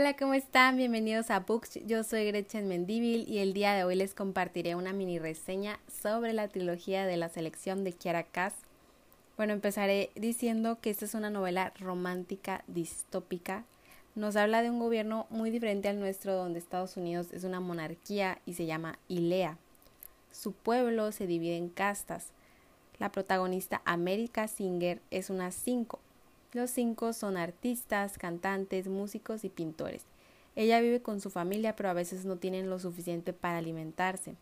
Hola, ¿cómo están? Bienvenidos a Books. Yo soy Gretchen Mendívil y el día de hoy les compartiré una mini reseña sobre la trilogía de la selección de Kiara Cass. Bueno, empezaré diciendo que esta es una novela romántica distópica. Nos habla de un gobierno muy diferente al nuestro, donde Estados Unidos es una monarquía y se llama Ilea. Su pueblo se divide en castas. La protagonista America Singer es una cinco los cinco son artistas, cantantes, músicos y pintores. Ella vive con su familia, pero a veces no tienen lo suficiente para alimentarse.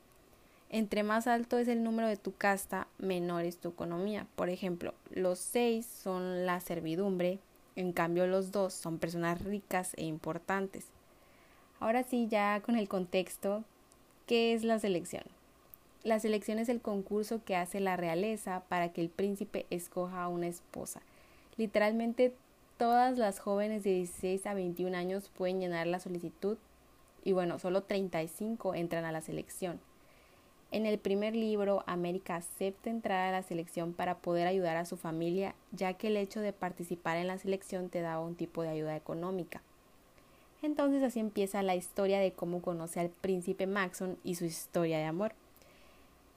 Entre más alto es el número de tu casta, menor es tu economía. Por ejemplo, los seis son la servidumbre, en cambio los dos son personas ricas e importantes. Ahora sí, ya con el contexto, ¿qué es la selección? La selección es el concurso que hace la realeza para que el príncipe escoja a una esposa. Literalmente todas las jóvenes de 16 a 21 años pueden llenar la solicitud y bueno, solo 35 entran a la selección. En el primer libro, América acepta entrar a la selección para poder ayudar a su familia, ya que el hecho de participar en la selección te daba un tipo de ayuda económica. Entonces así empieza la historia de cómo conoce al príncipe Maxon y su historia de amor.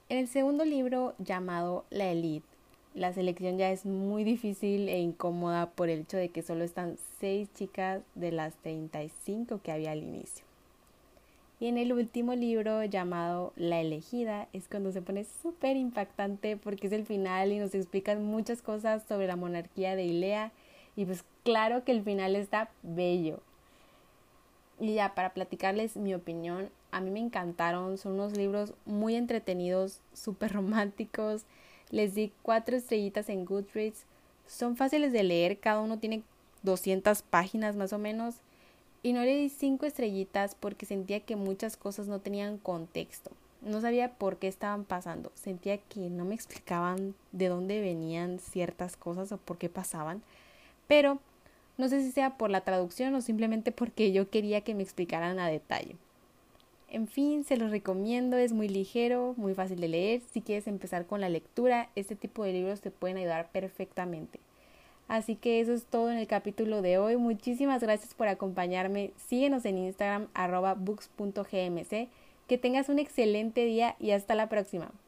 En el segundo libro, llamado La Elite, la selección ya es muy difícil e incómoda por el hecho de que solo están seis chicas de las 35 que había al inicio. Y en el último libro llamado La elegida es cuando se pone súper impactante porque es el final y nos explican muchas cosas sobre la monarquía de Ilea y pues claro que el final está bello. Y ya para platicarles mi opinión, a mí me encantaron, son unos libros muy entretenidos, súper románticos, les di cuatro estrellitas en Goodreads. Son fáciles de leer, cada uno tiene 200 páginas más o menos. Y no le di cinco estrellitas porque sentía que muchas cosas no tenían contexto. No sabía por qué estaban pasando. Sentía que no me explicaban de dónde venían ciertas cosas o por qué pasaban. Pero no sé si sea por la traducción o simplemente porque yo quería que me explicaran a detalle. En fin, se los recomiendo, es muy ligero, muy fácil de leer. Si quieres empezar con la lectura, este tipo de libros te pueden ayudar perfectamente. Así que eso es todo en el capítulo de hoy. Muchísimas gracias por acompañarme. Síguenos en Instagram arroba books.gmc. Que tengas un excelente día y hasta la próxima.